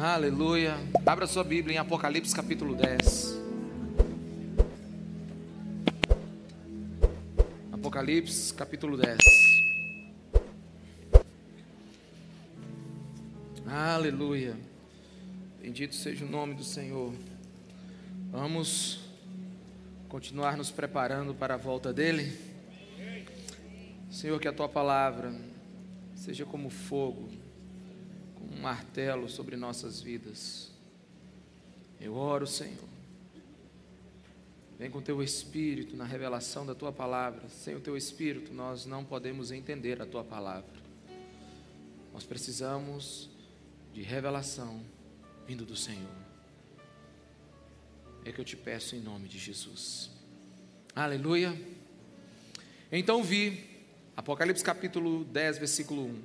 Aleluia. Abra sua Bíblia em Apocalipse capítulo 10. Apocalipse capítulo 10. Aleluia. Bendito seja o nome do Senhor. Vamos continuar nos preparando para a volta dele. Senhor, que a tua palavra seja como fogo um martelo sobre nossas vidas. Eu oro, Senhor. Vem com teu espírito na revelação da tua palavra. Sem o teu espírito, nós não podemos entender a tua palavra. Nós precisamos de revelação vindo do Senhor. É que eu te peço em nome de Jesus. Aleluia. Então vi, Apocalipse capítulo 10, versículo 1.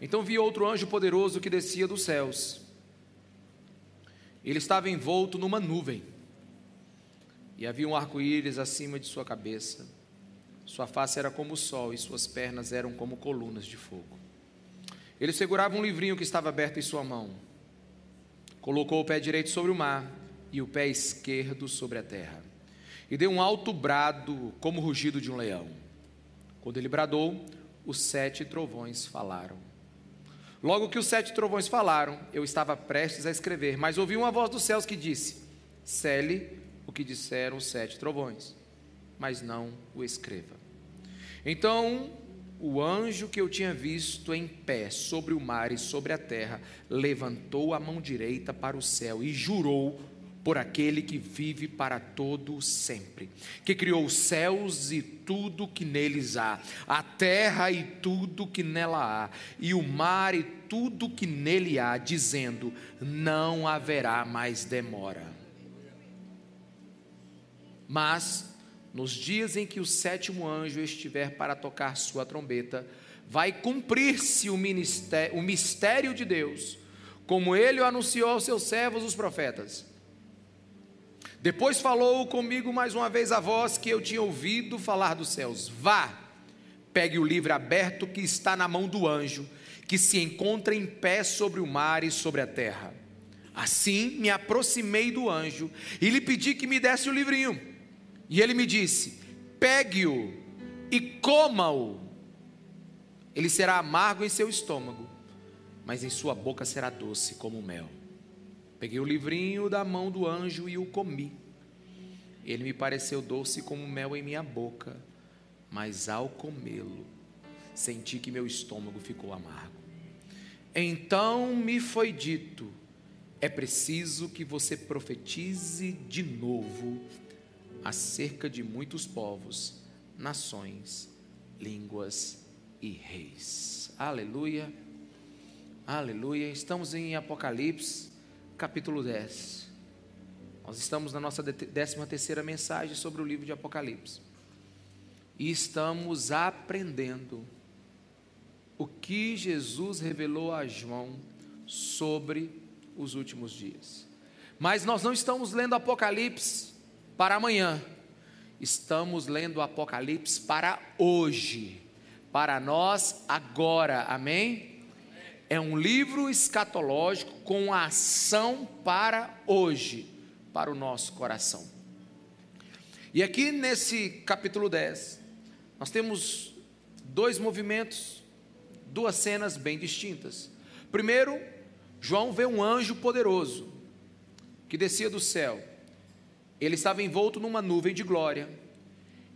Então vi outro anjo poderoso que descia dos céus. Ele estava envolto numa nuvem, e havia um arco-íris acima de sua cabeça. Sua face era como o sol, e suas pernas eram como colunas de fogo. Ele segurava um livrinho que estava aberto em sua mão. Colocou o pé direito sobre o mar e o pé esquerdo sobre a terra. E deu um alto brado, como o rugido de um leão. Quando ele bradou, os sete trovões falaram. Logo que os sete trovões falaram, eu estava prestes a escrever, mas ouvi uma voz dos céus que disse: Cele o que disseram os sete trovões, mas não o escreva. Então o anjo que eu tinha visto em pé sobre o mar e sobre a terra levantou a mão direita para o céu e jurou por aquele que vive para todo sempre, que criou os céus e tudo que neles há, a terra e tudo que nela há, e o mar e tudo que nele há, dizendo: não haverá mais demora. Mas nos dias em que o sétimo anjo estiver para tocar sua trombeta, vai cumprir-se o, o mistério de Deus, como ele o anunciou aos seus servos, os profetas depois falou comigo mais uma vez a voz que eu tinha ouvido falar dos céus: Vá, pegue o livro aberto que está na mão do anjo, que se encontra em pé sobre o mar e sobre a terra. Assim me aproximei do anjo e lhe pedi que me desse o livrinho. E ele me disse: Pegue-o e coma-o. Ele será amargo em seu estômago, mas em sua boca será doce como mel. Peguei o livrinho da mão do anjo e o comi. Ele me pareceu doce como mel em minha boca, mas ao comê-lo, senti que meu estômago ficou amargo. Então me foi dito: é preciso que você profetize de novo acerca de muitos povos, nações, línguas e reis. Aleluia. Aleluia. Estamos em Apocalipse capítulo 10. Nós estamos na nossa décima terceira mensagem sobre o livro de Apocalipse. E estamos aprendendo o que Jesus revelou a João sobre os últimos dias. Mas nós não estamos lendo Apocalipse para amanhã. Estamos lendo Apocalipse para hoje, para nós agora. Amém? É um livro escatológico com ação para hoje, para o nosso coração. E aqui nesse capítulo 10, nós temos dois movimentos, duas cenas bem distintas. Primeiro, João vê um anjo poderoso que descia do céu. Ele estava envolto numa nuvem de glória.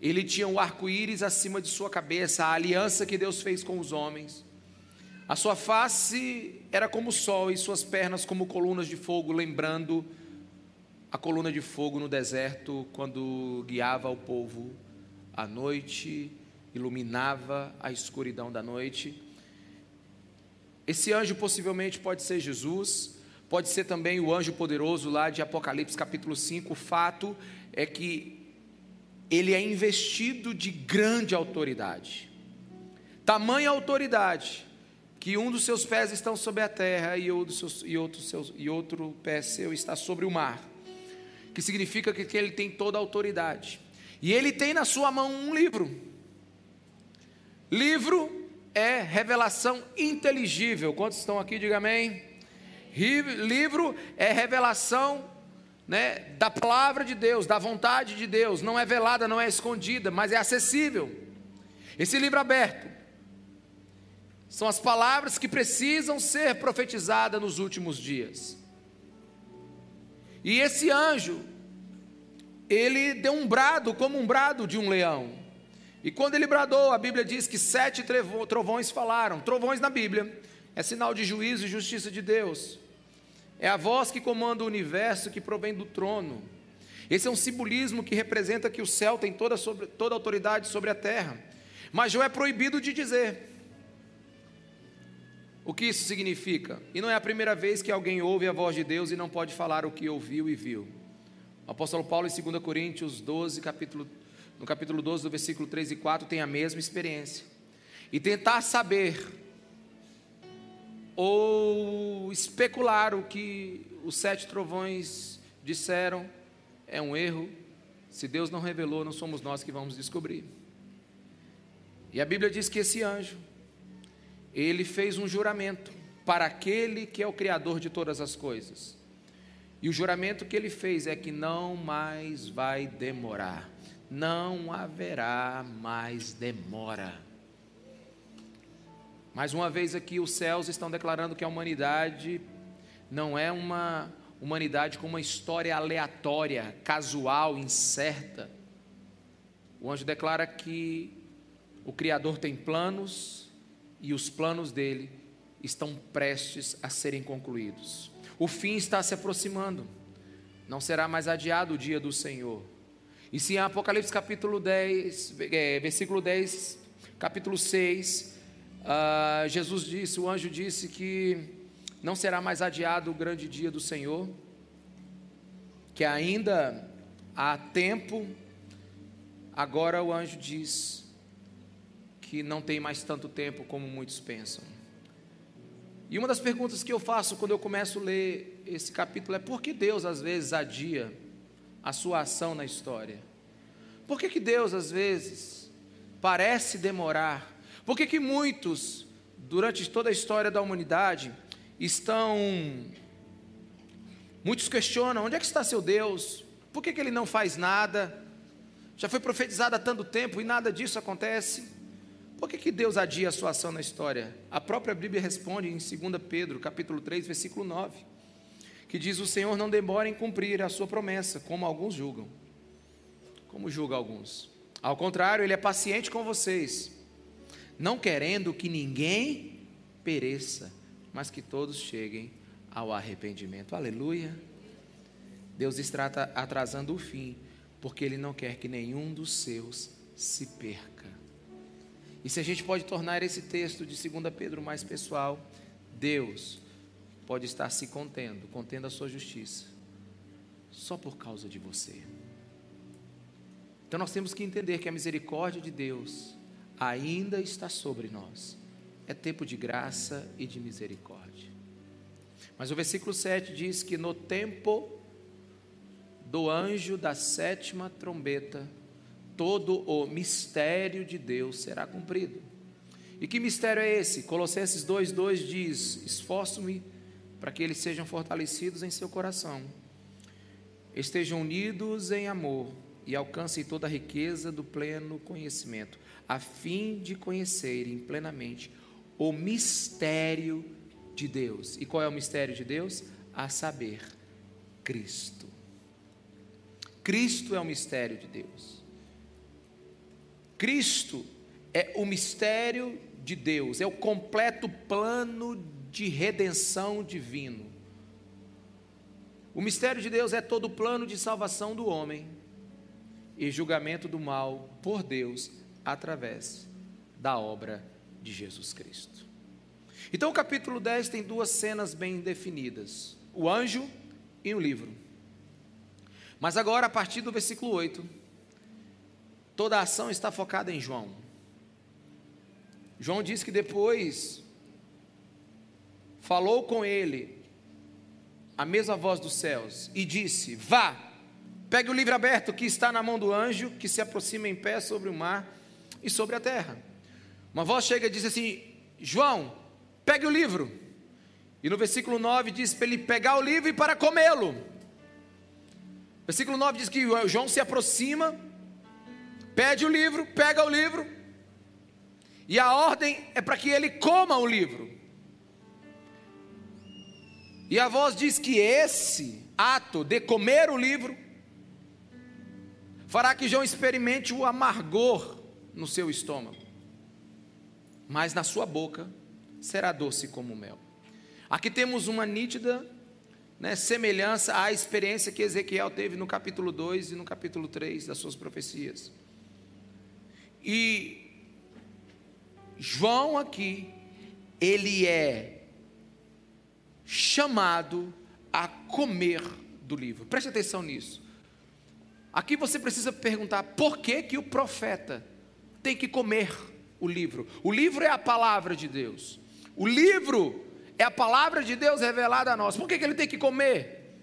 Ele tinha o um arco-íris acima de sua cabeça, a aliança que Deus fez com os homens. A sua face era como o sol e suas pernas como colunas de fogo, lembrando a coluna de fogo no deserto quando guiava o povo à noite, iluminava a escuridão da noite. Esse anjo possivelmente pode ser Jesus, pode ser também o anjo poderoso lá de Apocalipse capítulo 5. O fato é que ele é investido de grande autoridade. Tamanha autoridade que um dos seus pés estão sobre a terra e, seus, e, outro, seus, e outro pé seu está sobre o mar, que significa que, que ele tem toda a autoridade. E ele tem na sua mão um livro. Livro é revelação inteligível. Quantos estão aqui? Diga amém. Livro é revelação né, da palavra de Deus, da vontade de Deus. Não é velada, não é escondida, mas é acessível. Esse livro aberto são as palavras que precisam ser profetizadas nos últimos dias. E esse anjo, ele deu um brado como um brado de um leão. E quando ele bradou, a Bíblia diz que sete trovões falaram. Trovões na Bíblia é sinal de juízo e justiça de Deus. É a voz que comanda o universo que provém do trono. Esse é um simbolismo que representa que o céu tem toda, sobre, toda autoridade sobre a terra. Mas João é proibido de dizer. O que isso significa? E não é a primeira vez que alguém ouve a voz de Deus e não pode falar o que ouviu e viu. O apóstolo Paulo, em 2 Coríntios 12, capítulo, no capítulo 12, do versículo 3 e 4, tem a mesma experiência. E tentar saber ou especular o que os sete trovões disseram é um erro. Se Deus não revelou, não somos nós que vamos descobrir. E a Bíblia diz que esse anjo, ele fez um juramento para aquele que é o Criador de todas as coisas. E o juramento que ele fez é que não mais vai demorar, não haverá mais demora. Mais uma vez aqui, os céus estão declarando que a humanidade não é uma humanidade com uma história aleatória, casual, incerta. O anjo declara que o Criador tem planos e os planos dele estão prestes a serem concluídos. O fim está se aproximando. Não será mais adiado o dia do Senhor. E se em Apocalipse capítulo 10, é, versículo 10, capítulo 6, uh, ah, Jesus disse, o anjo disse que não será mais adiado o grande dia do Senhor, que ainda há tempo. Agora o anjo diz que não tem mais tanto tempo como muitos pensam. E uma das perguntas que eu faço quando eu começo a ler esse capítulo é por que Deus às vezes adia a sua ação na história? Por que, que Deus às vezes parece demorar? Por que, que muitos, durante toda a história da humanidade, estão. Muitos questionam: onde é que está seu Deus? Por que, que ele não faz nada? Já foi profetizado há tanto tempo e nada disso acontece. Por que, que Deus adia a sua ação na história? A própria Bíblia responde em 2 Pedro, capítulo 3, versículo 9, que diz: O Senhor não demora em cumprir a sua promessa, como alguns julgam. Como julga alguns? Ao contrário, Ele é paciente com vocês, não querendo que ninguém pereça, mas que todos cheguem ao arrependimento. Aleluia. Deus está atrasando o fim, porque Ele não quer que nenhum dos seus se perca. E se a gente pode tornar esse texto de 2 Pedro mais pessoal, Deus pode estar se contendo, contendo a sua justiça, só por causa de você. Então nós temos que entender que a misericórdia de Deus ainda está sobre nós. É tempo de graça e de misericórdia. Mas o versículo 7 diz que no tempo do anjo da sétima trombeta, todo o mistério de Deus será cumprido. E que mistério é esse? Colossenses 2,2 diz: Esforço-me para que eles sejam fortalecidos em seu coração, estejam unidos em amor e alcancem toda a riqueza do pleno conhecimento, a fim de conhecerem plenamente o mistério de Deus. E qual é o mistério de Deus? A saber, Cristo. Cristo é o mistério de Deus. Cristo é o mistério de Deus, é o completo plano de redenção divino. O mistério de Deus é todo o plano de salvação do homem e julgamento do mal por Deus através da obra de Jesus Cristo. Então, o capítulo 10 tem duas cenas bem definidas: o anjo e o livro. Mas agora, a partir do versículo 8, Toda a ação está focada em João. João diz que depois falou com ele a mesma voz dos céus e disse: Vá, pegue o livro aberto que está na mão do anjo que se aproxima em pé sobre o mar e sobre a terra. Uma voz chega e diz assim: João, pegue o livro. E no versículo 9 diz para ele pegar o livro e para comê-lo. Versículo 9 diz que João se aproxima, pede o livro, pega o livro, e a ordem é para que ele coma o livro. E a voz diz que esse ato de comer o livro fará que João experimente o amargor no seu estômago, mas na sua boca será doce como mel. Aqui temos uma nítida né, semelhança à experiência que Ezequiel teve no capítulo 2 e no capítulo 3 das suas profecias. E João aqui, ele é chamado a comer do livro. Preste atenção nisso. Aqui você precisa perguntar por que, que o profeta tem que comer o livro. O livro é a palavra de Deus. O livro é a palavra de Deus revelada a nós. Por que, que ele tem que comer?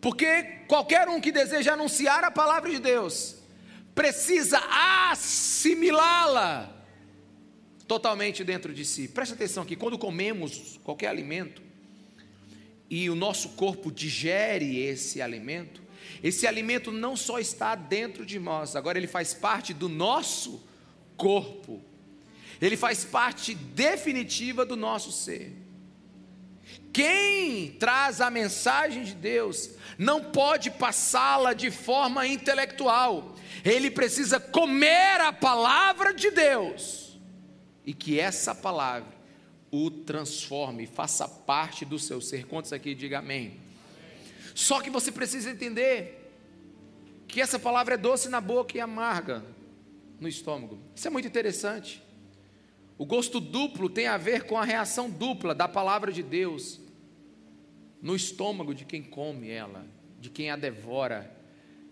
Porque qualquer um que deseja anunciar a palavra de Deus precisa assimilá-la totalmente dentro de si. Preste atenção que quando comemos qualquer alimento e o nosso corpo digere esse alimento, esse alimento não só está dentro de nós, agora ele faz parte do nosso corpo ele faz parte definitiva do nosso ser. Quem traz a mensagem de Deus não pode passá-la de forma intelectual, ele precisa comer a palavra de Deus e que essa palavra o transforme, faça parte do seu ser. Quantos aqui diga amém? Só que você precisa entender que essa palavra é doce na boca e amarga no estômago. Isso é muito interessante. O gosto duplo tem a ver com a reação dupla da palavra de Deus no estômago de quem come ela, de quem a devora,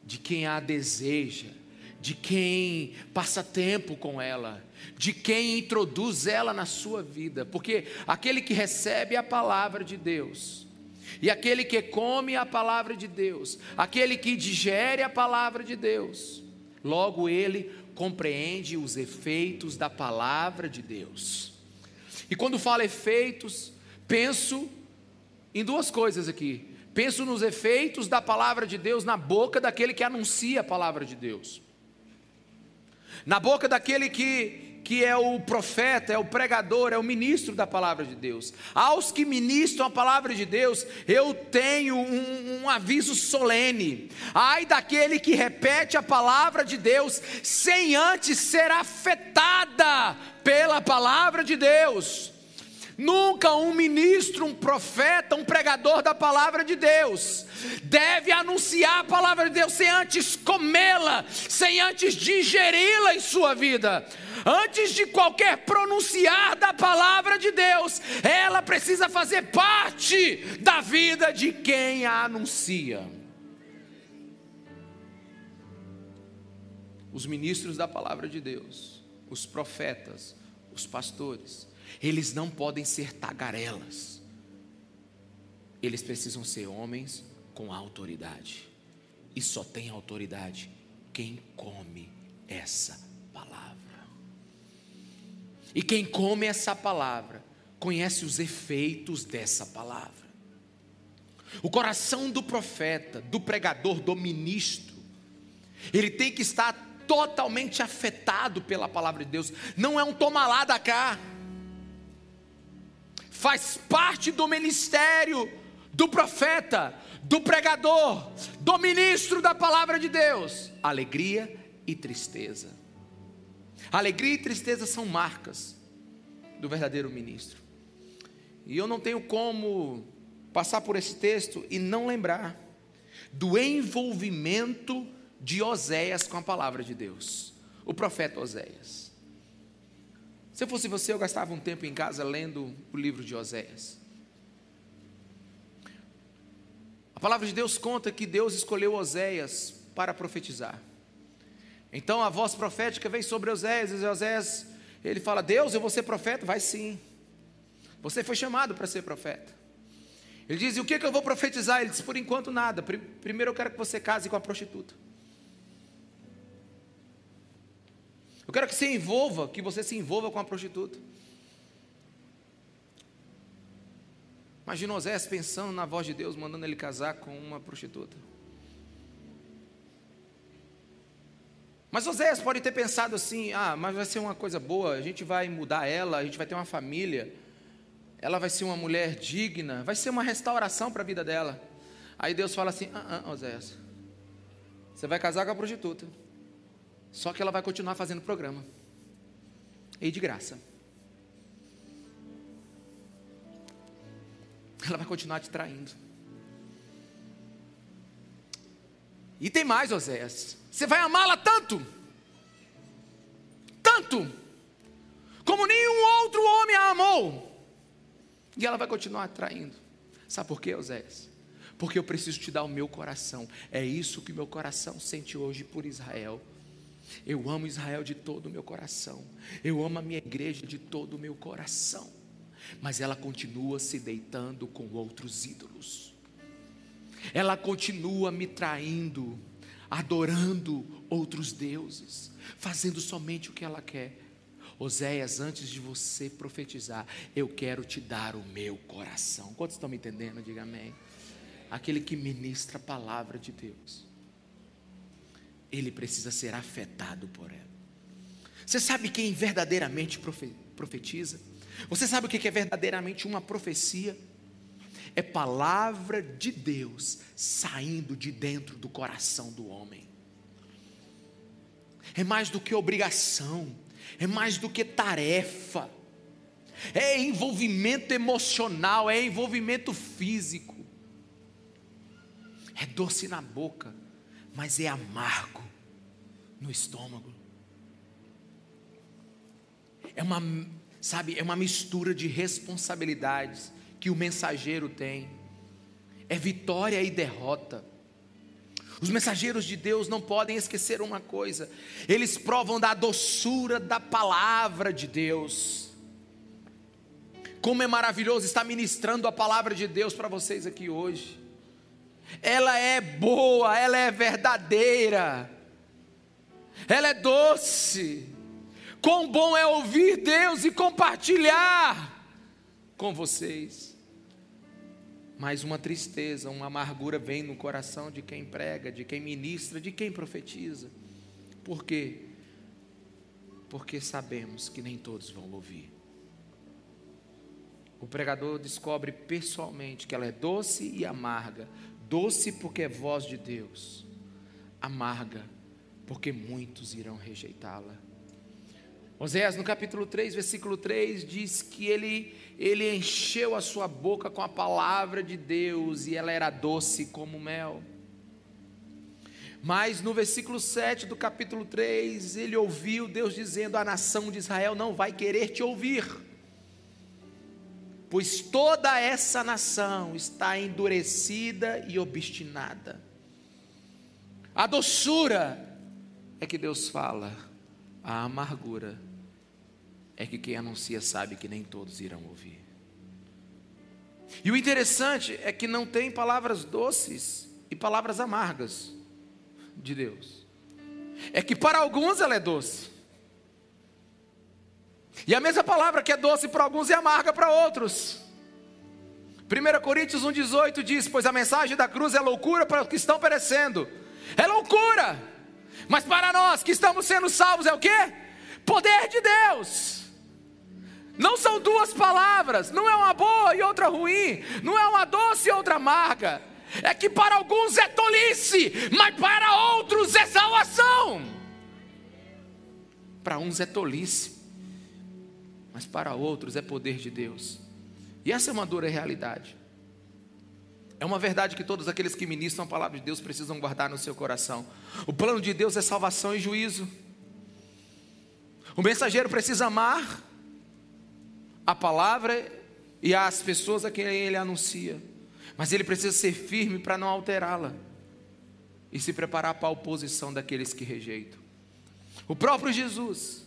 de quem a deseja, de quem passa tempo com ela, de quem introduz ela na sua vida, porque aquele que recebe a palavra de Deus, e aquele que come a palavra de Deus, aquele que digere a palavra de Deus, logo ele compreende os efeitos da palavra de Deus. E quando falo efeitos, penso em duas coisas aqui. Penso nos efeitos da palavra de Deus na boca daquele que anuncia a palavra de Deus. Na boca daquele que que é o profeta, é o pregador, é o ministro da palavra de Deus. Aos que ministram a palavra de Deus, eu tenho um, um, aviso solene. Ai daquele que repete a palavra de Deus sem antes ser afetada pela palavra de Deus. Nunca um ministro, um profeta, um pregador da palavra de Deus deve anunciar a palavra de Deus sem antes comê-la, sem antes digeri-la em sua vida. Antes de qualquer pronunciar da palavra de Deus, ela precisa fazer parte da vida de quem a anuncia. Os ministros da palavra de Deus, os profetas, os pastores, eles não podem ser tagarelas. Eles precisam ser homens com autoridade. E só tem autoridade quem come essa palavra. E quem come essa palavra conhece os efeitos dessa palavra. O coração do profeta, do pregador, do ministro, ele tem que estar totalmente afetado pela palavra de Deus. Não é um toma lá da cá faz parte do ministério do profeta, do pregador, do ministro da palavra de Deus. Alegria e tristeza. Alegria e tristeza são marcas do verdadeiro ministro. E eu não tenho como passar por esse texto e não lembrar do envolvimento de Oséias com a palavra de Deus, o profeta Oséias. Se eu fosse você, eu gastava um tempo em casa lendo o livro de Oséias. A palavra de Deus conta que Deus escolheu Oséias para profetizar. Então a voz profética vem sobre Oséias, e Oséias, ele fala: Deus, eu vou ser profeta? Vai sim. Você foi chamado para ser profeta. Ele diz: E o que, que eu vou profetizar? Ele diz: Por enquanto nada. Primeiro eu quero que você case com a prostituta. Eu quero que você envolva, que você se envolva com a prostituta. Imagina Oséias pensando na voz de Deus, mandando ele casar com uma prostituta. Mas Oséias pode ter pensado assim: ah, mas vai ser uma coisa boa, a gente vai mudar ela, a gente vai ter uma família, ela vai ser uma mulher digna, vai ser uma restauração para a vida dela. Aí Deus fala assim: ah, ah, Oséias, você vai casar com a prostituta, só que ela vai continuar fazendo programa, e de graça. Ela vai continuar te traindo. E tem mais, Oséias. Você vai amá-la tanto, tanto, como nenhum outro homem a amou. E ela vai continuar traindo. Sabe por quê, Oséias? Porque eu preciso te dar o meu coração. É isso que meu coração sente hoje por Israel. Eu amo Israel de todo o meu coração. Eu amo a minha igreja de todo o meu coração. Mas ela continua se deitando com outros ídolos. Ela continua me traindo adorando outros deuses, fazendo somente o que ela quer. Oséias, antes de você profetizar, eu quero te dar o meu coração. Quantos estão me entendendo? Diga amém. Aquele que ministra a palavra de Deus, ele precisa ser afetado por ela. Você sabe quem verdadeiramente profetiza? Você sabe o que é verdadeiramente uma profecia? é palavra de Deus saindo de dentro do coração do homem. É mais do que obrigação, é mais do que tarefa, é envolvimento emocional, é envolvimento físico. É doce na boca, mas é amargo no estômago. É uma, sabe, é uma mistura de responsabilidades que o mensageiro tem. É vitória e derrota. Os mensageiros de Deus não podem esquecer uma coisa: eles provam da doçura da palavra de Deus. Como é maravilhoso estar ministrando a palavra de Deus para vocês aqui hoje. Ela é boa, ela é verdadeira, ela é doce. Quão bom é ouvir Deus e compartilhar com vocês mas uma tristeza, uma amargura vem no coração de quem prega, de quem ministra, de quem profetiza. Por quê? Porque sabemos que nem todos vão ouvir. O pregador descobre pessoalmente que ela é doce e amarga. Doce porque é voz de Deus, amarga porque muitos irão rejeitá-la. Oséias, no capítulo 3, versículo 3, diz que ele ele encheu a sua boca com a palavra de Deus e ela era doce como mel. Mas no versículo 7 do capítulo 3, ele ouviu Deus dizendo: A nação de Israel não vai querer te ouvir, pois toda essa nação está endurecida e obstinada. A doçura é que Deus fala, a amargura é que quem anuncia sabe que nem todos irão ouvir. E o interessante é que não tem palavras doces e palavras amargas de Deus. É que para alguns ela é doce. E a mesma palavra que é doce para alguns é amarga para outros. 1 Coríntios 1,18 diz: Pois a mensagem da cruz é loucura para os que estão perecendo. É loucura. Mas para nós que estamos sendo salvos é o que? Poder de Deus. Não são duas palavras, não é uma boa e outra ruim, não é uma doce e outra amarga. É que para alguns é tolice, mas para outros é salvação. Para uns é tolice, mas para outros é poder de Deus. E essa é uma dura realidade. É uma verdade que todos aqueles que ministram a palavra de Deus precisam guardar no seu coração. O plano de Deus é salvação e juízo. O mensageiro precisa amar a palavra e as pessoas a quem ele anuncia. Mas ele precisa ser firme para não alterá-la e se preparar para a oposição daqueles que rejeitam. O próprio Jesus,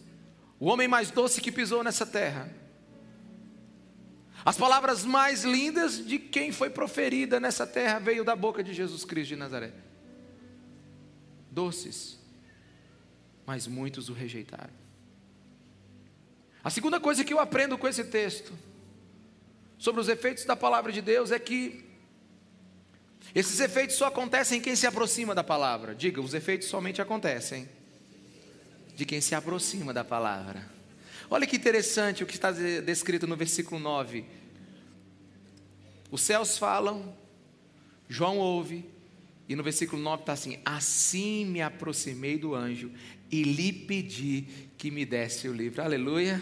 o homem mais doce que pisou nessa terra, as palavras mais lindas de quem foi proferida nessa terra veio da boca de Jesus Cristo de Nazaré. Doces, mas muitos o rejeitaram. A segunda coisa que eu aprendo com esse texto sobre os efeitos da palavra de Deus é que esses efeitos só acontecem em quem se aproxima da palavra. Diga, os efeitos somente acontecem de quem se aproxima da palavra. Olha que interessante o que está descrito no versículo 9. Os céus falam, João ouve, e no versículo 9 está assim: Assim me aproximei do anjo e lhe pedi que me desse o livro. Aleluia.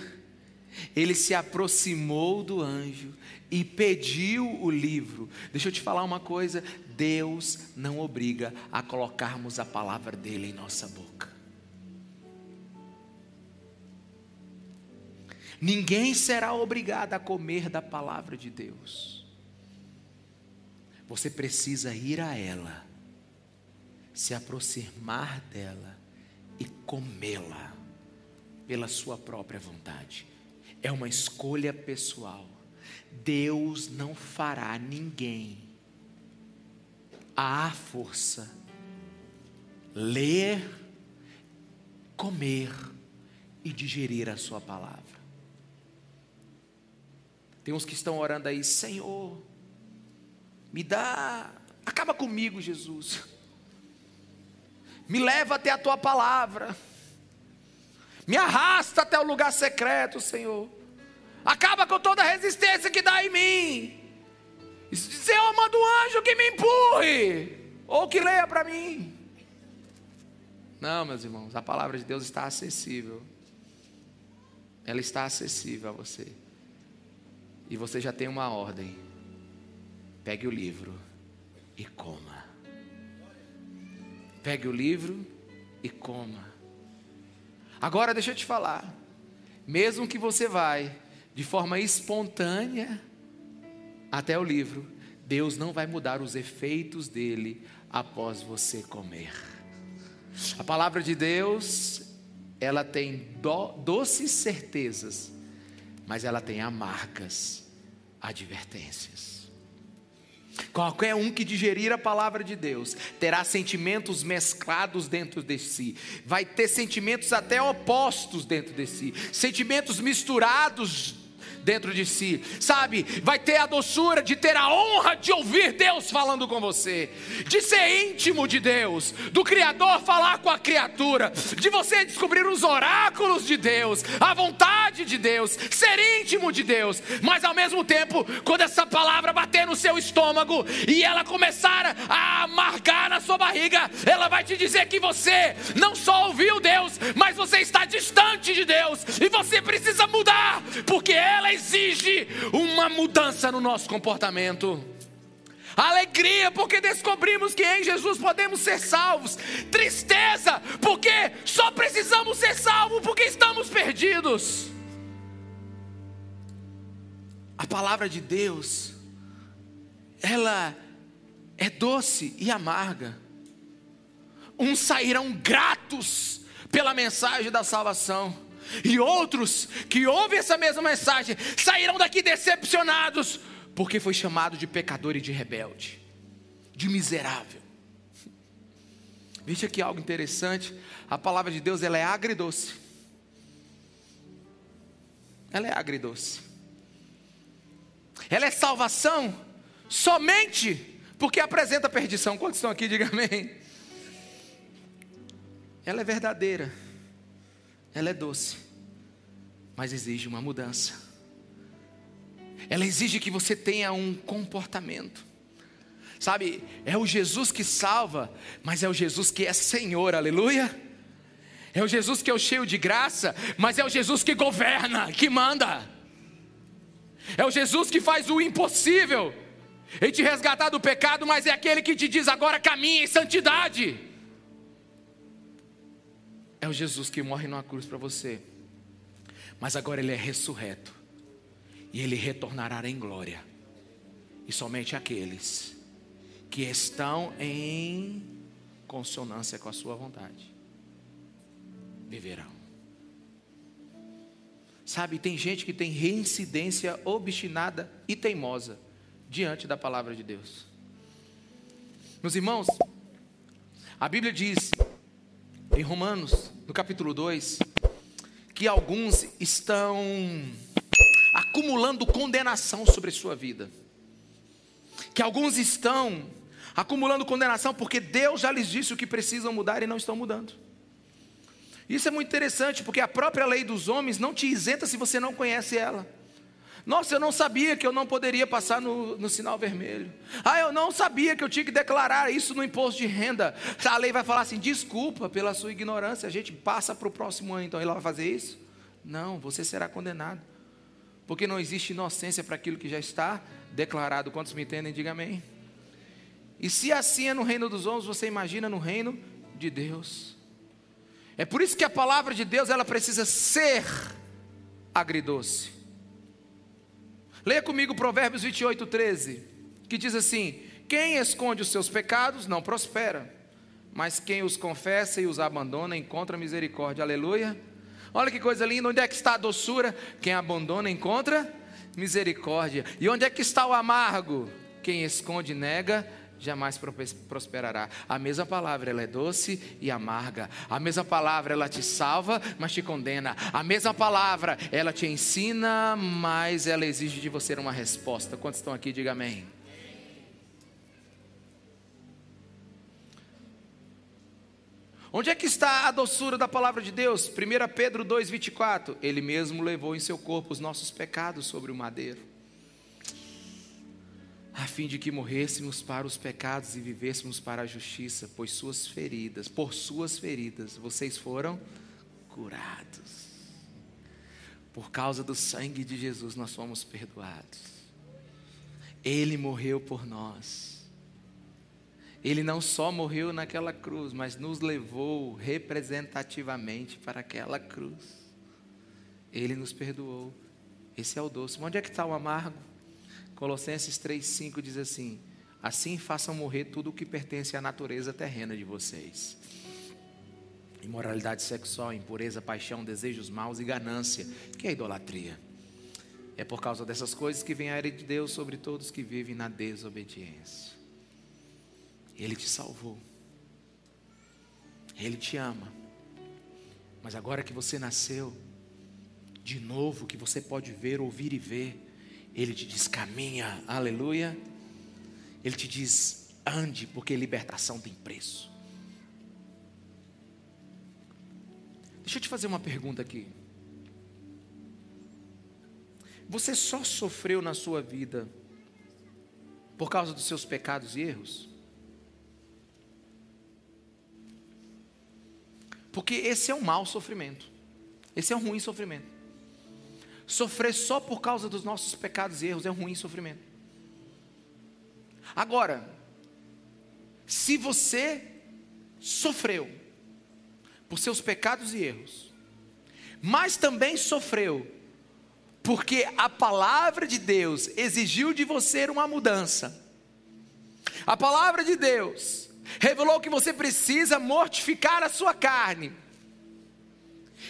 Ele se aproximou do anjo e pediu o livro. Deixa eu te falar uma coisa: Deus não obriga a colocarmos a palavra dele em nossa boca. Ninguém será obrigado a comer da palavra de Deus. Você precisa ir a ela, se aproximar dela e comê-la pela sua própria vontade. É uma escolha pessoal. Deus não fará ninguém à força ler, comer e digerir a sua palavra. Tem uns que estão orando aí, Senhor, me dá, acaba comigo, Jesus. Me leva até a tua palavra. Me arrasta até o lugar secreto, Senhor. Acaba com toda a resistência que dá em mim. Senhor, manda um anjo que me empurre. Ou que leia para mim. Não, meus irmãos, a palavra de Deus está acessível. Ela está acessível a você. E você já tem uma ordem. Pegue o livro e coma. Pegue o livro e coma. Agora deixa eu te falar. Mesmo que você vai de forma espontânea até o livro, Deus não vai mudar os efeitos dele após você comer. A palavra de Deus, ela tem do, doces certezas, mas ela tem amargas advertências. Qualquer um que digerir a palavra de Deus terá sentimentos mesclados dentro de si, vai ter sentimentos até opostos dentro de si, sentimentos misturados dentro de si, sabe? Vai ter a doçura de ter a honra de ouvir Deus falando com você, de ser íntimo de Deus, do Criador falar com a criatura, de você descobrir os oráculos de Deus, a vontade de Deus, ser íntimo de Deus, mas ao mesmo tempo, quando essa palavra bater no seu estômago e ela começar a amargar na sua barriga, ela vai te dizer que você não só ouviu Deus, mas você está distante de Deus e você precisa mudar, porque ela exige uma mudança no nosso comportamento. Alegria, porque descobrimos que em Jesus podemos ser salvos. Tristeza, porque só precisamos ser salvos porque estamos perdidos. A palavra de Deus, ela é doce e amarga. Uns sairão gratos pela mensagem da salvação e outros que ouvem essa mesma mensagem sairão daqui decepcionados, porque foi chamado de pecador e de rebelde, de miserável. Veja aqui algo interessante: a palavra de Deus ela é agridoce. Ela é agridoce. Ela é salvação somente porque apresenta perdição. Quantos estão aqui? Diga amém. Ela é verdadeira ela é doce, mas exige uma mudança. Ela exige que você tenha um comportamento. Sabe, é o Jesus que salva, mas é o Jesus que é Senhor, aleluia. É o Jesus que é o cheio de graça, mas é o Jesus que governa, que manda. É o Jesus que faz o impossível e te resgatar do pecado, mas é aquele que te diz agora caminha em santidade. É o Jesus que morre numa cruz para você. Mas agora ele é ressurreto. E ele retornará em glória. E somente aqueles que estão em consonância com a sua vontade viverão. Sabe, tem gente que tem reincidência obstinada e teimosa diante da palavra de Deus. Meus irmãos, a Bíblia diz em Romanos, no capítulo 2, que alguns estão acumulando condenação sobre sua vida. Que alguns estão acumulando condenação porque Deus já lhes disse o que precisam mudar e não estão mudando. Isso é muito interessante, porque a própria lei dos homens não te isenta se você não conhece ela. Nossa, eu não sabia que eu não poderia passar no, no, sinal vermelho. Ah, eu não sabia que eu tinha que declarar isso no imposto de renda. A lei vai falar assim: desculpa pela sua ignorância, a gente passa para o próximo ano, então ele vai fazer isso? Não, você será condenado. Porque não existe inocência para aquilo que já está declarado. Quantos me entendem? Diga amém. E se assim é no reino dos homens, você imagina no reino de Deus. É por isso que a palavra de Deus ela precisa ser agridoce. Leia comigo Provérbios 28, 13, que diz assim: Quem esconde os seus pecados não prospera, mas quem os confessa e os abandona encontra misericórdia. Aleluia. Olha que coisa linda, onde é que está a doçura? Quem abandona encontra misericórdia. E onde é que está o amargo? Quem esconde nega jamais prosperará. A mesma palavra, ela é doce e amarga. A mesma palavra, ela te salva, mas te condena. A mesma palavra, ela te ensina, mas ela exige de você uma resposta. Quantos estão aqui? Diga amém. Onde é que está a doçura da palavra de Deus? 1 Pedro 2,24. Ele mesmo levou em seu corpo os nossos pecados sobre o madeiro, a fim de que morrêssemos para os pecados e vivêssemos para a justiça, pois suas feridas, por suas feridas, vocês foram curados. Por causa do sangue de Jesus, nós fomos perdoados. Ele morreu por nós ele não só morreu naquela cruz, mas nos levou representativamente para aquela cruz. Ele nos perdoou. Esse é o doce. Onde é que está o amargo? Colossenses 3,5 diz assim: Assim façam morrer tudo o que pertence à natureza terrena de vocês. Imoralidade sexual, impureza, paixão, desejos maus e ganância, que é idolatria. É por causa dessas coisas que vem a ira de Deus sobre todos que vivem na desobediência. Ele te salvou. Ele te ama. Mas agora que você nasceu, de novo, que você pode ver, ouvir e ver, Ele te diz: caminha, aleluia. Ele te diz: ande, porque libertação tem preço. Deixa eu te fazer uma pergunta aqui. Você só sofreu na sua vida por causa dos seus pecados e erros? Porque esse é um mau sofrimento. Esse é um ruim sofrimento. Sofrer só por causa dos nossos pecados e erros é um ruim sofrimento. Agora, se você sofreu por seus pecados e erros, mas também sofreu porque a palavra de Deus exigiu de você uma mudança. A palavra de Deus revelou que você precisa mortificar a sua carne,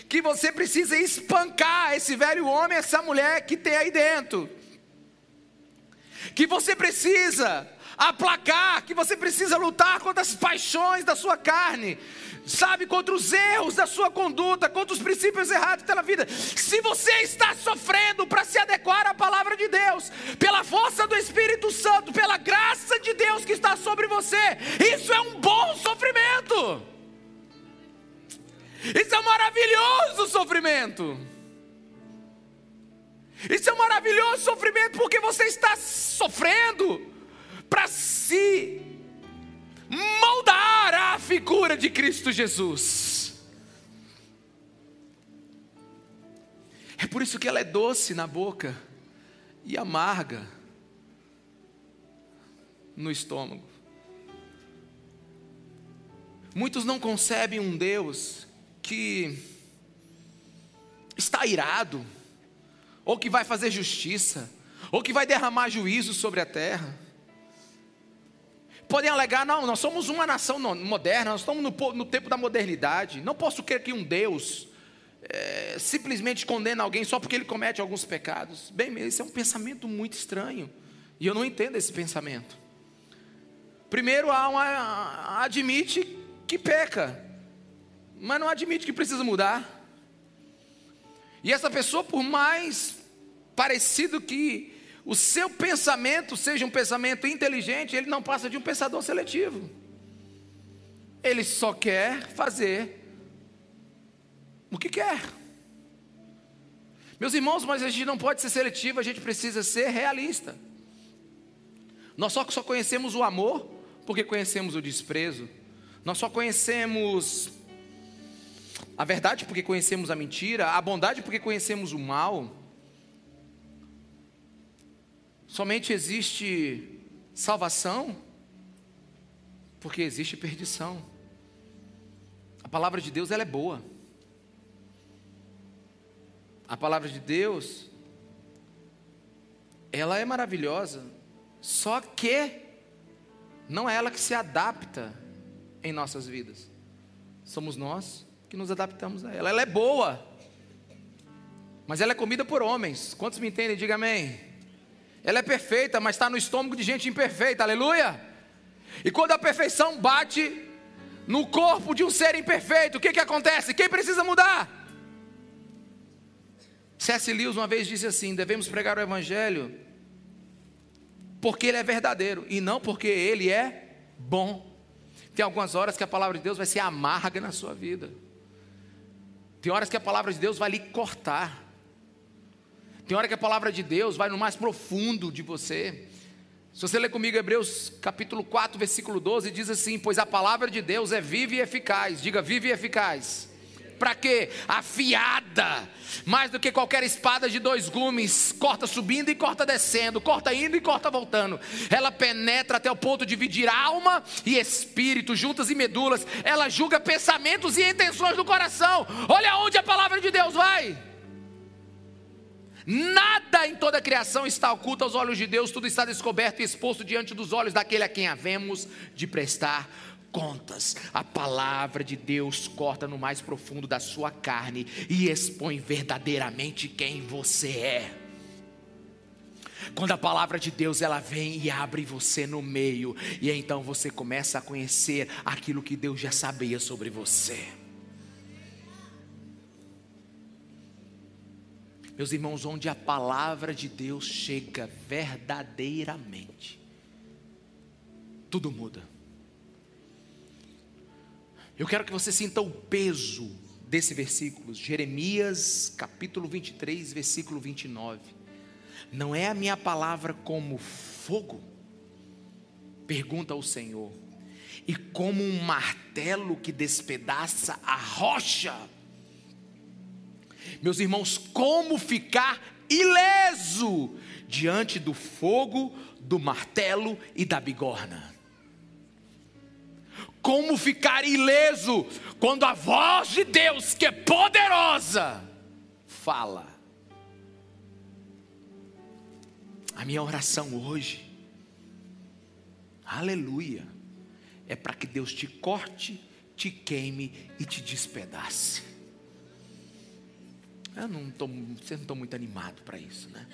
que você precisa espancar esse velho homem, essa mulher que tem aí dentro, que você precisa aplacar, que você precisa lutar contra as paixões da sua carne, sabe, contra os erros da sua conduta, contra os princípios errados da vida. Se você está sofrendo para se adequar à palavra de Deus, pela força do Espírito Santo, pela graça de Deus que está sobre você, isso é um bom sofrimento. Isso é um maravilhoso sofrimento. Isso é um maravilhoso sofrimento porque você está sofrendo para se moldar a figura de Cristo Jesus. É por isso que ela é doce na boca e amarga no estômago. Muitos não concebem um Deus que está irado, ou que vai fazer justiça, ou que vai derramar juízo sobre a terra podem alegar: não, nós somos uma nação moderna, nós estamos no, no tempo da modernidade. Não posso crer que um Deus é, simplesmente condena alguém só porque ele comete alguns pecados. Bem, esse é um pensamento muito estranho. E eu não entendo esse pensamento. Primeiro, há uma, admite que peca, mas não admite que precisa mudar. E essa pessoa, por mais parecido que o seu pensamento seja um pensamento inteligente, ele não passa de um pensador seletivo. Ele só quer fazer o que quer. Meus irmãos, mas a gente não pode ser seletivo, a gente precisa ser realista. Nós só, só conhecemos o amor porque conhecemos o desprezo. Nós só conhecemos a verdade porque conhecemos a mentira, a bondade porque conhecemos o mal. Somente existe salvação porque existe perdição. A palavra de Deus ela é boa. A palavra de Deus ela é maravilhosa, só que não é ela que se adapta em nossas vidas. Somos nós que nos adaptamos a ela. Ela é boa, mas ela é comida por homens. Quantos me entendem? Diga amém. Ela é perfeita, mas está no estômago de gente imperfeita, aleluia. E quando a perfeição bate no corpo de um ser imperfeito, o que, que acontece? Quem precisa mudar? C.S. Lewis uma vez disse assim: devemos pregar o Evangelho porque ele é verdadeiro e não porque ele é bom. Tem algumas horas que a palavra de Deus vai ser amarga na sua vida, tem horas que a palavra de Deus vai lhe cortar. Tem hora que a palavra de Deus vai no mais profundo de você. Se você ler comigo Hebreus capítulo 4, versículo 12, diz assim: Pois a palavra de Deus é viva e eficaz. Diga, viva e eficaz. Para quê? Afiada, mais do que qualquer espada de dois gumes, corta subindo e corta descendo, corta indo e corta voltando. Ela penetra até o ponto de dividir alma e espírito, juntas e medulas. Ela julga pensamentos e intenções do coração. Olha onde a palavra de Deus vai. Nada em toda a criação está oculto aos olhos de Deus, tudo está descoberto e exposto diante dos olhos daquele a quem havemos de prestar contas. A palavra de Deus corta no mais profundo da sua carne e expõe verdadeiramente quem você é. Quando a palavra de Deus ela vem e abre você no meio, e então você começa a conhecer aquilo que Deus já sabia sobre você. Meus irmãos, onde a palavra de Deus chega verdadeiramente, tudo muda. Eu quero que você sinta o peso desse versículo, Jeremias capítulo 23, versículo 29. Não é a minha palavra como fogo? Pergunta ao Senhor. E como um martelo que despedaça a rocha meus irmãos, como ficar ileso diante do fogo, do martelo e da bigorna. Como ficar ileso quando a voz de Deus, que é poderosa, fala. A minha oração hoje, aleluia, é para que Deus te corte, te queime e te despedace. Eu não tô, vocês não estão muito animados para isso, né?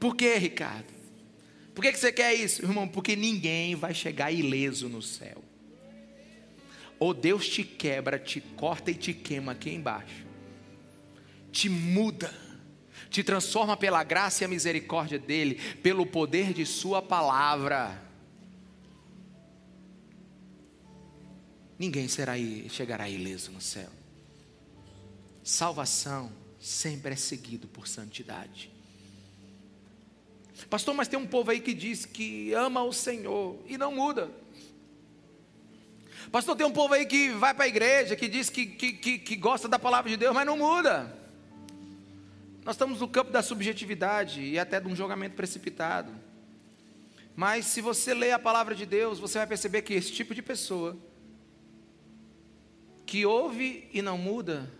Por que, Ricardo? Por que, que você quer isso, irmão? Porque ninguém vai chegar ileso no céu. Ou Deus te quebra, te corta e te queima aqui embaixo. Te muda, te transforma pela graça e a misericórdia dele, pelo poder de Sua palavra. Ninguém será, chegará ileso no céu. Salvação sempre é seguido por santidade. Pastor, mas tem um povo aí que diz que ama o Senhor e não muda. Pastor, tem um povo aí que vai para a igreja, que diz que, que, que, que gosta da palavra de Deus, mas não muda. Nós estamos no campo da subjetividade e até de um julgamento precipitado. Mas se você ler a palavra de Deus, você vai perceber que esse tipo de pessoa que ouve e não muda,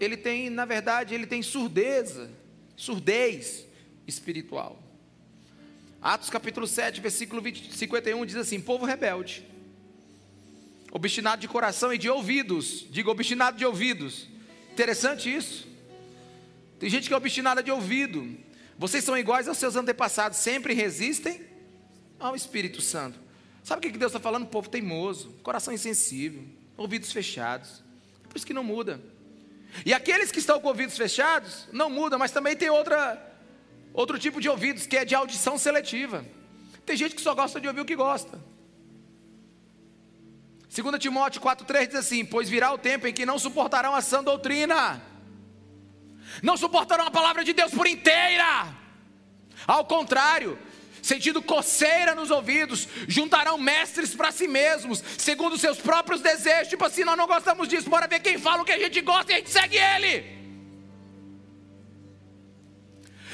ele tem, na verdade, ele tem surdeza, surdez espiritual. Atos capítulo 7, versículo 20, 51 diz assim: Povo rebelde, obstinado de coração e de ouvidos, diga obstinado de ouvidos. Interessante isso. Tem gente que é obstinada de ouvido. Vocês são iguais aos seus antepassados, sempre resistem ao Espírito Santo. Sabe o que Deus está falando? Povo teimoso, coração insensível, ouvidos fechados. É por isso que não muda. E aqueles que estão com ouvidos fechados, não muda, mas também tem outra, outro tipo de ouvidos, que é de audição seletiva. Tem gente que só gosta de ouvir o que gosta. 2 Timóteo 4,3 diz assim: Pois virá o tempo em que não suportarão a sã doutrina, não suportarão a palavra de Deus por inteira. Ao contrário, sentindo coceira nos ouvidos, juntarão mestres para si mesmos, segundo seus próprios desejos. Tipo assim, nós não gostamos disso, bora ver quem fala o que a gente gosta e a gente segue ele.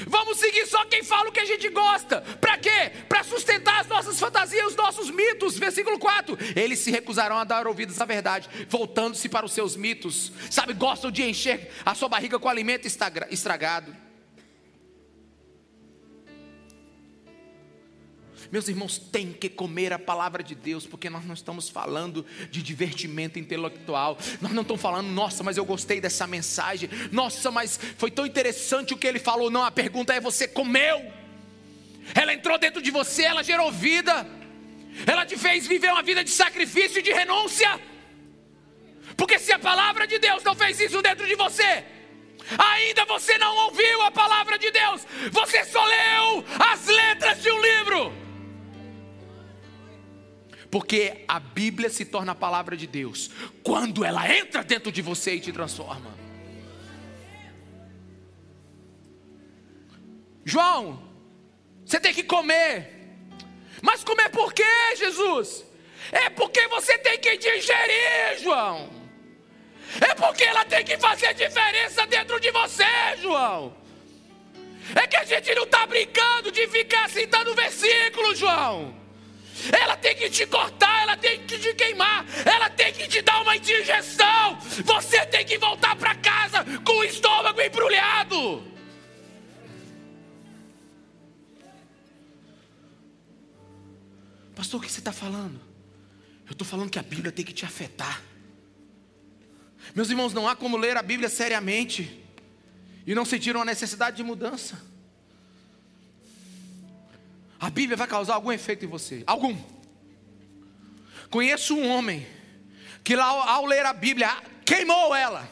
Vamos seguir só quem fala o que a gente gosta. Para quê? Para sustentar as nossas fantasias, os nossos mitos. Versículo 4. Eles se recusarão a dar ouvidos à verdade, voltando-se para os seus mitos. Sabe, gostam de encher a sua barriga com alimento estragado. Meus irmãos, tem que comer a palavra de Deus, porque nós não estamos falando de divertimento intelectual. Nós não estamos falando, nossa, mas eu gostei dessa mensagem. Nossa, mas foi tão interessante o que ele falou. Não, a pergunta é: você comeu? Ela entrou dentro de você, ela gerou vida. Ela te fez viver uma vida de sacrifício e de renúncia. Porque se a palavra de Deus não fez isso dentro de você, ainda você não ouviu a palavra de Deus, você só leu as letras de um livro. Porque a Bíblia se torna a palavra de Deus quando ela entra dentro de você e te transforma. João, você tem que comer. Mas comer por quê, Jesus? É porque você tem que digerir, João. É porque ela tem que fazer diferença dentro de você, João. É que a gente não está brincando de ficar citando versículo, João. Ela tem que te cortar, ela tem que te queimar, ela tem que te dar uma indigestão. Você tem que voltar para casa com o estômago embrulhado. Pastor, o que você está falando? Eu estou falando que a Bíblia tem que te afetar. Meus irmãos, não há como ler a Bíblia seriamente e não sentir uma necessidade de mudança. A Bíblia vai causar algum efeito em você. Algum. Conheço um homem que lá ao ler a Bíblia queimou ela.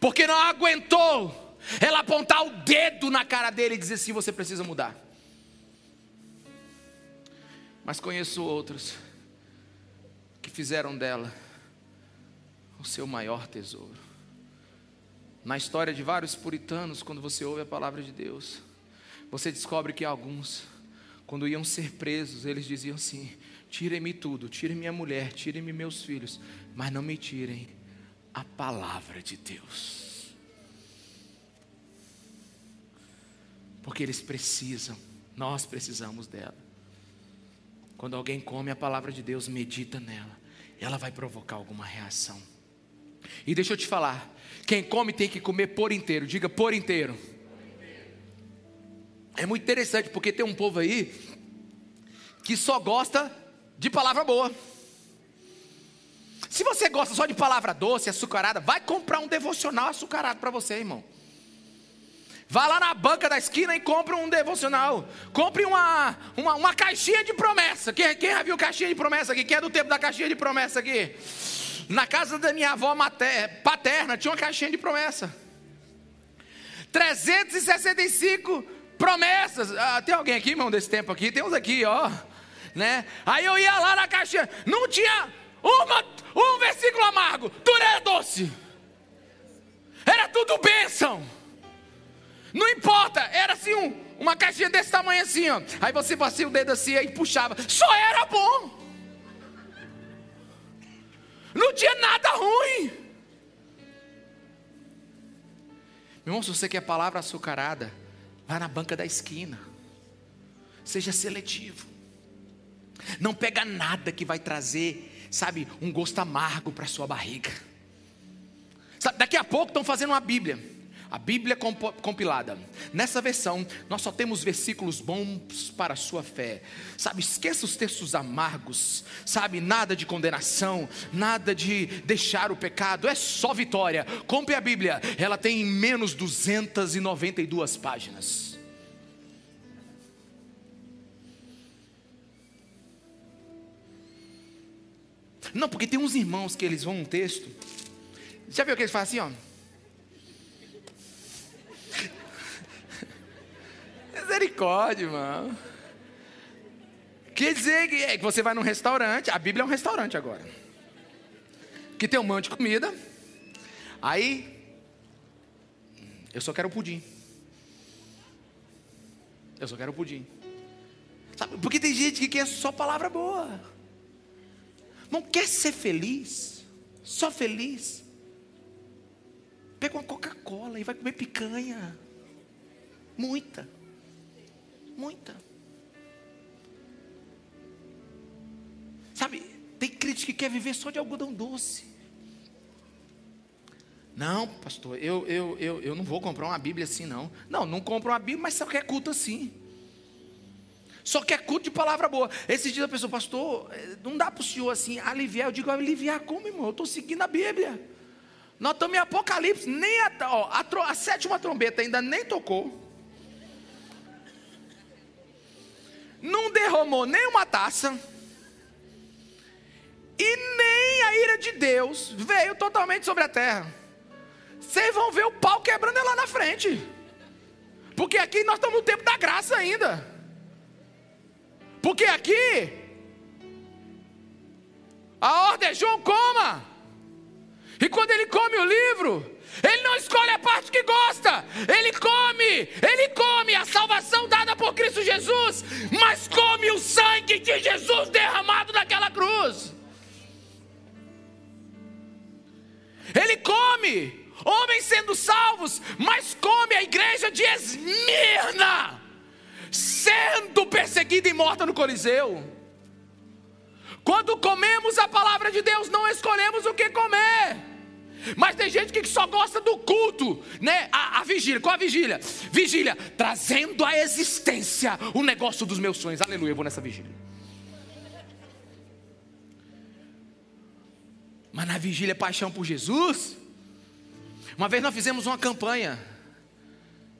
Porque não aguentou ela apontar o dedo na cara dele e dizer assim: você precisa mudar. Mas conheço outros que fizeram dela o seu maior tesouro. Na história de vários puritanos, quando você ouve a palavra de Deus, você descobre que alguns quando iam ser presos, eles diziam assim: tirem-me tudo, tirem minha mulher, tirem-me meus filhos, mas não me tirem a palavra de Deus. Porque eles precisam, nós precisamos dela. Quando alguém come a palavra de Deus, medita nela, ela vai provocar alguma reação. E deixa eu te falar, quem come tem que comer por inteiro, diga por inteiro. É muito interessante porque tem um povo aí que só gosta de palavra boa. Se você gosta só de palavra doce, açucarada, vai comprar um devocional açucarado para você, irmão. Vá lá na banca da esquina e compre um devocional. Compre uma, uma, uma caixinha de promessa. Quem, quem já viu caixinha de promessa aqui? Quem é do tempo da caixinha de promessa aqui? Na casa da minha avó mater, paterna tinha uma caixinha de promessa. 365 Promessas. Ah, tem alguém aqui, irmão, desse tempo aqui? Tem uns aqui, ó. Né? Aí eu ia lá na caixinha, não tinha uma, um versículo amargo, tudo era doce. Era tudo bênção. Não importa, era assim um, uma caixinha desse tamanho assim, ó. Aí você passava o dedo assim e puxava. Só era bom. Não tinha nada ruim. Meu irmão, se você quer palavra açucarada, Vá na banca da esquina. Seja seletivo. Não pega nada que vai trazer, sabe, um gosto amargo para sua barriga. Daqui a pouco estão fazendo uma Bíblia. A Bíblia compilada. Nessa versão, nós só temos versículos bons para a sua fé. Sabe, esqueça os textos amargos. Sabe, nada de condenação, nada de deixar o pecado. É só vitória. Compre a Bíblia. Ela tem menos 292 páginas. Não, porque tem uns irmãos que eles vão um texto. Já viu que eles fazem assim, ó? Misericórdia, irmão. Quer dizer que, é, que você vai num restaurante, a Bíblia é um restaurante agora. Que tem um monte de comida. Aí, eu só quero pudim. Eu só quero pudim. Sabe? Porque tem gente que quer só palavra boa. Não quer ser feliz, só feliz. Pega uma Coca-Cola e vai comer picanha. Muita. Muita. Sabe, tem crente que quer viver só de algodão doce. Não, pastor, eu, eu, eu, eu não vou comprar uma Bíblia assim, não. Não, não compro uma Bíblia, mas só quer culto assim. Só quer culto de palavra boa. Esses dias a pessoa, pastor, não dá para o senhor assim aliviar. Eu digo, aliviar como, irmão? Eu estou seguindo a Bíblia. Nós estamos em Apocalipse, nem a, ó, a, a sétima trombeta ainda nem tocou. Não derramou nem uma taça. E nem a ira de Deus veio totalmente sobre a terra. Vocês vão ver o pau quebrando lá na frente. Porque aqui nós estamos no tempo da graça ainda. Porque aqui a ordem é João coma. E quando ele come o livro, ele não escolhe a parte que gosta, ele come, ele come a salvação dada por Cristo Jesus, mas come o sangue de Jesus derramado naquela cruz. Ele come homens sendo salvos, mas come a igreja de Esmirna sendo perseguida e morta no Coliseu. Quando comemos a palavra de Deus, não escolhemos o que comer. Mas tem gente que só gosta do culto, né? A, a, vigília, qual a vigília? Vigília, trazendo à existência o negócio dos meus sonhos. Aleluia, eu vou nessa vigília. Mas na vigília, paixão por Jesus. Uma vez nós fizemos uma campanha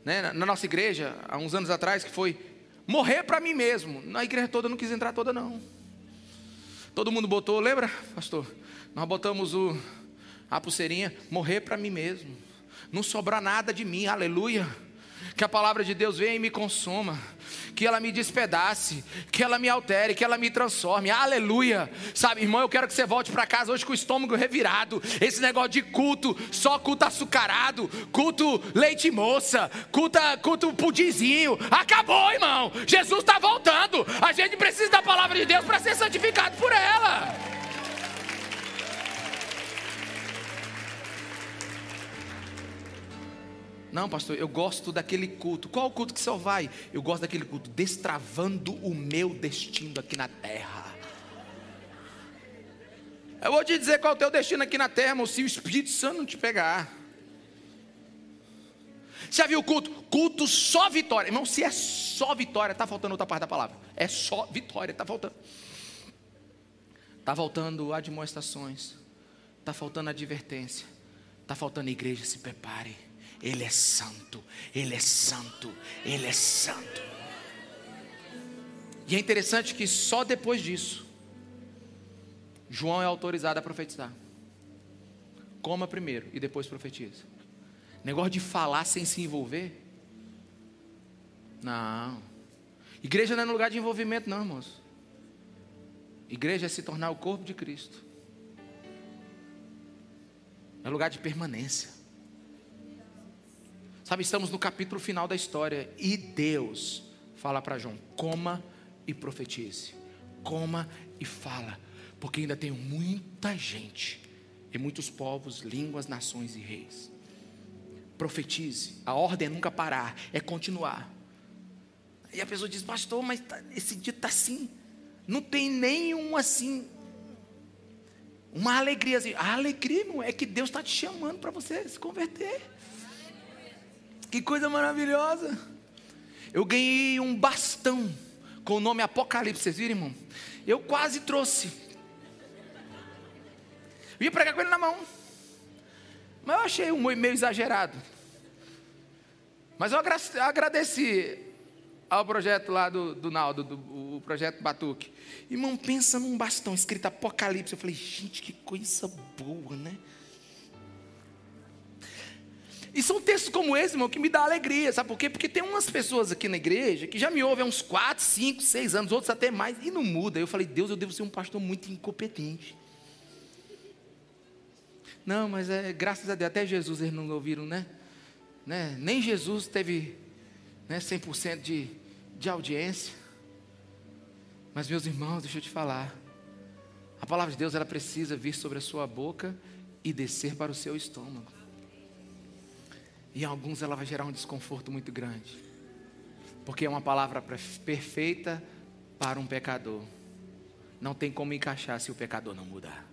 né, na nossa igreja, há uns anos atrás, que foi morrer para mim mesmo. Na igreja toda não quis entrar toda, não. Todo mundo botou, lembra, pastor? Nós botamos o, a pulseirinha, morrer para mim mesmo. Não sobrar nada de mim, aleluia. Que a palavra de Deus venha e me consuma que ela me despedace, que ela me altere, que ela me transforme. Aleluia. Sabe, irmão, eu quero que você volte para casa hoje com o estômago revirado. Esse negócio de culto, só culto açucarado, culto leite moça, culto, culto pudinzinho. Acabou, irmão. Jesus está voltando. A gente precisa da palavra de Deus para ser santificado por ela. Não, pastor, eu gosto daquele culto. Qual culto que o senhor vai? Eu gosto daquele culto, destravando o meu destino aqui na terra. Eu vou te dizer qual é o teu destino aqui na terra, irmão, se o Espírito Santo não te pegar. Já viu o culto? Culto só vitória. Irmão, se é só vitória, está faltando outra parte da palavra. É só vitória, está faltando. Está faltando admoestações. Está faltando advertência. Está faltando igreja, se prepare. Ele é santo, Ele é santo, Ele é santo. E é interessante que só depois disso, João é autorizado a profetizar. Coma primeiro e depois profetiza. Negócio de falar sem se envolver? Não. Igreja não é lugar de envolvimento, não, irmãos. Igreja é se tornar o corpo de Cristo. É lugar de permanência. Sabe, estamos no capítulo final da história e Deus fala para João: coma e profetize, coma e fala, porque ainda tem muita gente e muitos povos, línguas, nações e reis. Profetize, a ordem é nunca parar, é continuar. E a pessoa diz, pastor, mas tá, esse dia está assim, não tem nenhum assim, uma alegria assim. A alegria não é que Deus está te chamando para você se converter. Que coisa maravilhosa. Eu ganhei um bastão com o nome Apocalipse, vocês viram, irmão? Eu quase trouxe. Eu ia pregar com ele na mão. Mas eu achei um meio exagerado. Mas eu agradeci ao projeto lá do, do Naldo, do, o projeto Batuque. Irmão, pensa num bastão escrito Apocalipse. Eu falei, gente, que coisa boa, né? E são textos como esse, irmão, que me dá alegria, sabe por quê? Porque tem umas pessoas aqui na igreja que já me ouvem há uns 4, 5, 6 anos, outros até mais, e não muda. Eu falei, Deus, eu devo ser um pastor muito incompetente. Não, mas é graças a Deus, até Jesus eles não ouviram, né? né? Nem Jesus teve né, 100% de, de audiência. Mas, meus irmãos, deixa eu te falar. A palavra de Deus ela precisa vir sobre a sua boca e descer para o seu estômago. E em alguns ela vai gerar um desconforto muito grande. Porque é uma palavra perfeita para um pecador. Não tem como encaixar se o pecador não mudar.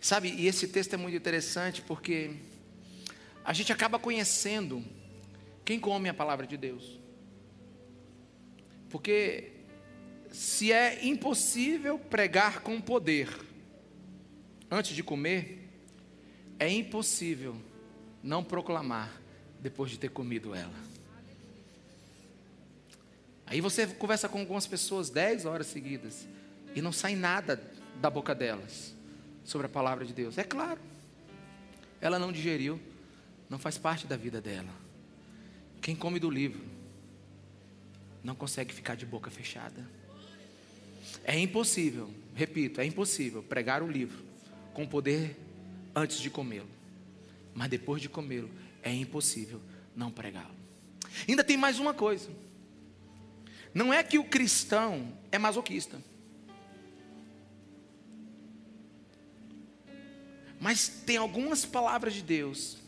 Sabe, e esse texto é muito interessante porque a gente acaba conhecendo quem come a palavra de Deus. Porque se é impossível pregar com poder antes de comer, é impossível não proclamar depois de ter comido ela. Aí você conversa com algumas pessoas dez horas seguidas e não sai nada da boca delas sobre a palavra de Deus. É claro, ela não digeriu, não faz parte da vida dela. Quem come do livro não consegue ficar de boca fechada. É impossível, repito, é impossível pregar o livro com poder antes de comê-lo. Mas depois de comê-lo, é impossível não pregá-lo. Ainda tem mais uma coisa. Não é que o cristão é masoquista. Mas tem algumas palavras de Deus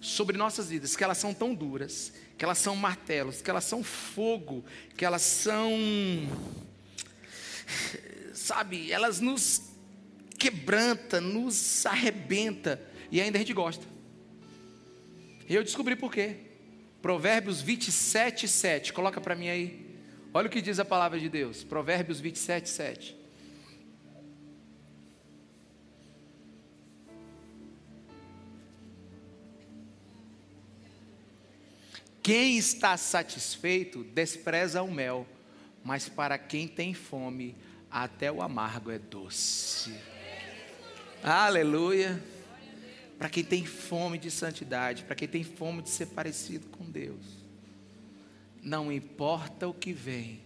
sobre nossas vidas que elas são tão duras, que elas são martelos, que elas são fogo, que elas são sabe, elas nos quebranta, nos arrebenta e ainda a gente gosta. E eu descobri por quê. Provérbios 27, 7. Coloca para mim aí. Olha o que diz a palavra de Deus. Provérbios 27, 7. Quem está satisfeito despreza o mel, mas para quem tem fome, até o amargo é doce. Aleluia. Para quem tem fome de santidade, para quem tem fome de ser parecido com Deus. Não importa o que vem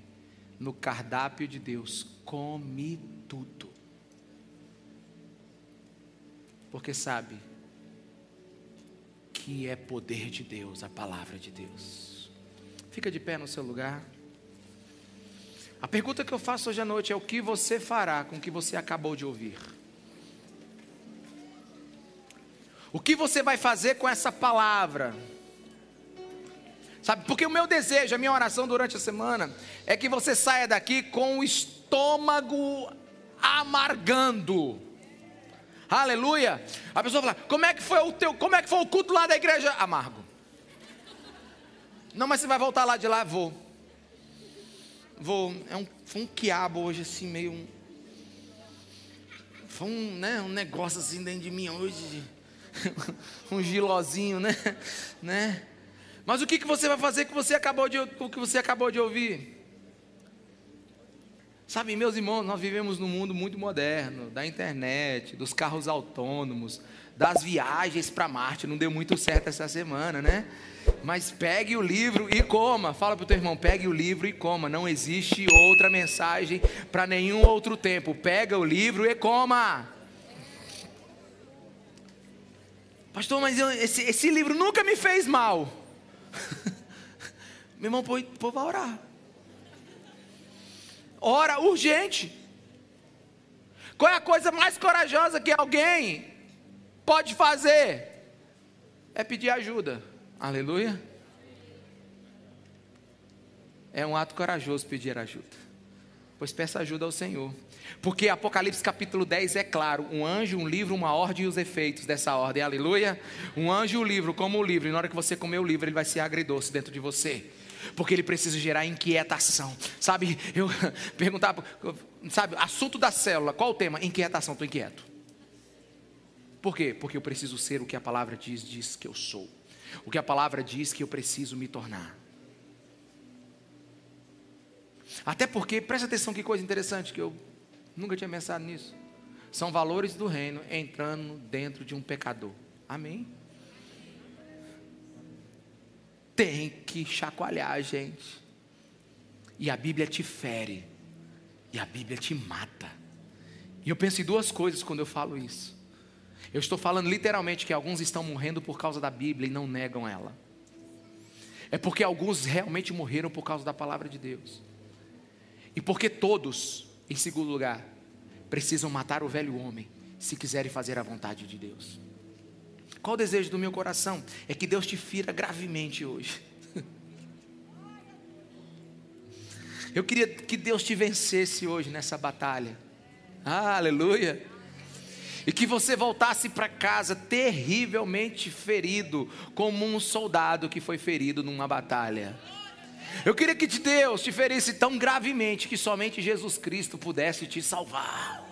no cardápio de Deus, come tudo. Porque sabe, que é poder de Deus, a palavra de Deus. Fica de pé no seu lugar. A pergunta que eu faço hoje à noite é: o que você fará com o que você acabou de ouvir? O que você vai fazer com essa palavra? Sabe, porque o meu desejo, a minha oração durante a semana é que você saia daqui com o estômago amargando. Aleluia. A pessoa fala: "Como é que foi o teu, como é que foi o culto lá da igreja amargo?" Não, mas você vai voltar lá de lá, vou. Vou, é um, foi um quiabo hoje assim meio um, foi um, né, um negócio assim dentro de mim hoje, um gilozinho, né, né? Mas o que, que você vai fazer que você acabou de, o que você acabou de ouvir? Sabe, meus irmãos, nós vivemos num mundo muito moderno, da internet, dos carros autônomos, das viagens para Marte. Não deu muito certo essa semana, né? Mas pegue o livro e coma. Fala para o teu irmão, pegue o livro e coma. Não existe outra mensagem para nenhum outro tempo. Pega o livro e coma. Pastor, mas eu, esse, esse livro nunca me fez mal. Meu irmão, pô, pô, vai orar. Ora urgente. Qual é a coisa mais corajosa que alguém pode fazer? É pedir ajuda. Aleluia. É um ato corajoso pedir ajuda. Pois peça ajuda ao Senhor. Porque Apocalipse capítulo 10 é claro: um anjo, um livro, uma ordem e os efeitos dessa ordem. Aleluia. Um anjo e um livro, como o livro. E na hora que você comer o livro, ele vai ser agridoce dentro de você porque ele precisa gerar inquietação. Sabe, eu perguntava, sabe, assunto da célula, qual o tema? Inquietação, estou inquieto. Por quê? Porque eu preciso ser o que a palavra diz, diz que eu sou. O que a palavra diz que eu preciso me tornar. Até porque, presta atenção que coisa interessante, que eu nunca tinha pensado nisso. São valores do reino entrando dentro de um pecador. Amém? Tem que chacoalhar a gente. E a Bíblia te fere. E a Bíblia te mata. E eu penso em duas coisas quando eu falo isso. Eu estou falando literalmente que alguns estão morrendo por causa da Bíblia e não negam ela. É porque alguns realmente morreram por causa da palavra de Deus. E porque todos, em segundo lugar, precisam matar o velho homem se quiserem fazer a vontade de Deus. Qual o desejo do meu coração? É que Deus te fira gravemente hoje. Eu queria que Deus te vencesse hoje nessa batalha. Ah, aleluia. E que você voltasse para casa terrivelmente ferido, como um soldado que foi ferido numa batalha. Eu queria que Deus te ferisse tão gravemente que somente Jesus Cristo pudesse te salvar.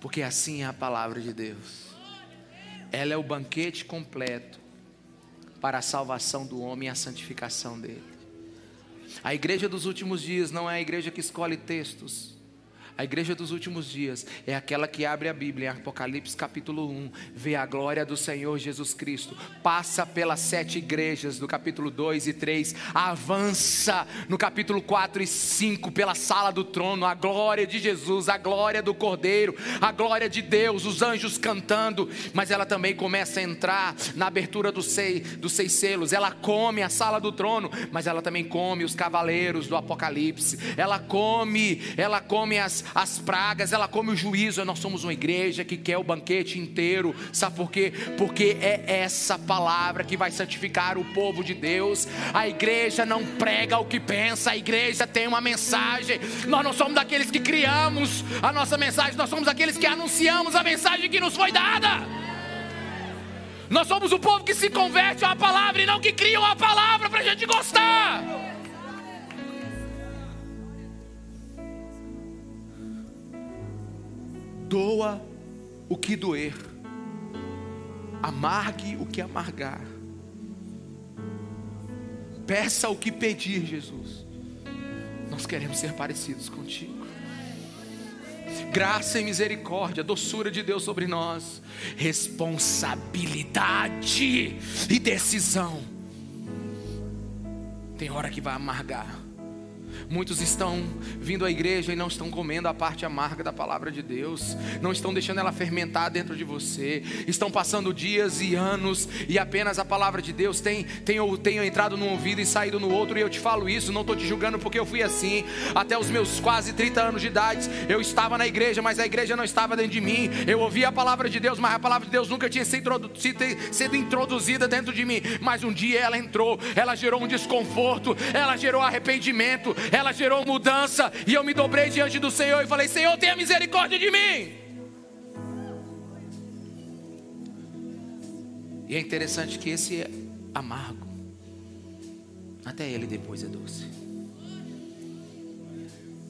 Porque assim é a palavra de Deus. Ela é o banquete completo para a salvação do homem e a santificação dele. A igreja dos últimos dias não é a igreja que escolhe textos, a igreja dos últimos dias é aquela que abre a Bíblia em Apocalipse capítulo 1, vê a glória do Senhor Jesus Cristo, passa pelas sete igrejas do capítulo 2 e 3, avança no capítulo 4 e 5 pela sala do trono, a glória de Jesus, a glória do Cordeiro, a glória de Deus, os anjos cantando, mas ela também começa a entrar na abertura dos seis, dos seis selos, ela come a sala do trono, mas ela também come os cavaleiros do Apocalipse, ela come, ela come as as pragas, ela come o juízo. Nós somos uma igreja que quer o banquete inteiro. Sabe por quê? Porque é essa palavra que vai santificar o povo de Deus. A igreja não prega o que pensa, a igreja tem uma mensagem. Nós não somos daqueles que criamos a nossa mensagem, nós somos aqueles que anunciamos a mensagem que nos foi dada. Nós somos o povo que se converte a palavra e não que cria uma palavra para a gente gostar. Doa o que doer, amargue o que amargar, peça o que pedir, Jesus. Nós queremos ser parecidos contigo. Graça e misericórdia, doçura de Deus sobre nós, responsabilidade e decisão. Tem hora que vai amargar Muitos estão vindo à igreja e não estão comendo a parte amarga da palavra de Deus, não estão deixando ela fermentar dentro de você, estão passando dias e anos e apenas a palavra de Deus tem, tem, tem entrado num ouvido e saído no outro, e eu te falo isso, não estou te julgando porque eu fui assim, até os meus quase 30 anos de idade, eu estava na igreja, mas a igreja não estava dentro de mim, eu ouvia a palavra de Deus, mas a palavra de Deus nunca tinha sido introduzida dentro de mim, mas um dia ela entrou, ela gerou um desconforto, ela gerou arrependimento, ela gerou mudança, e eu me dobrei diante do Senhor e falei: Senhor, tenha misericórdia de mim. E é interessante que esse é amargo, até ele depois é doce,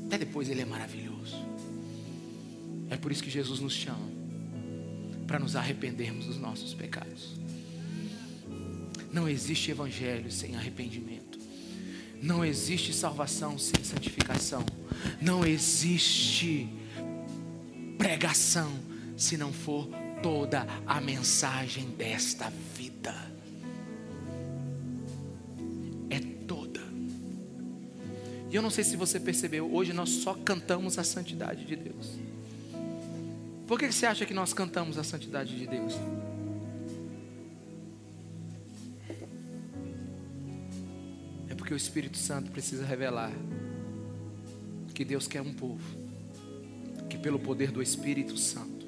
até depois ele é maravilhoso. É por isso que Jesus nos chama, para nos arrependermos dos nossos pecados. Não existe evangelho sem arrependimento. Não existe salvação sem santificação. Não existe pregação se não for toda a mensagem desta vida. É toda. E eu não sei se você percebeu, hoje nós só cantamos a santidade de Deus. Por que você acha que nós cantamos a santidade de Deus? Porque o Espírito Santo precisa revelar que Deus quer um povo que, pelo poder do Espírito Santo,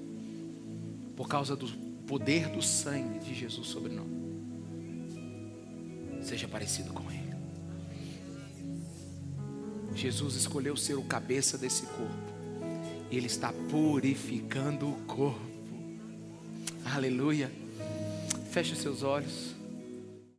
por causa do poder do sangue de Jesus sobre nós, seja parecido com Ele. Jesus escolheu ser o cabeça desse corpo, e Ele está purificando o corpo. Aleluia. Feche seus olhos.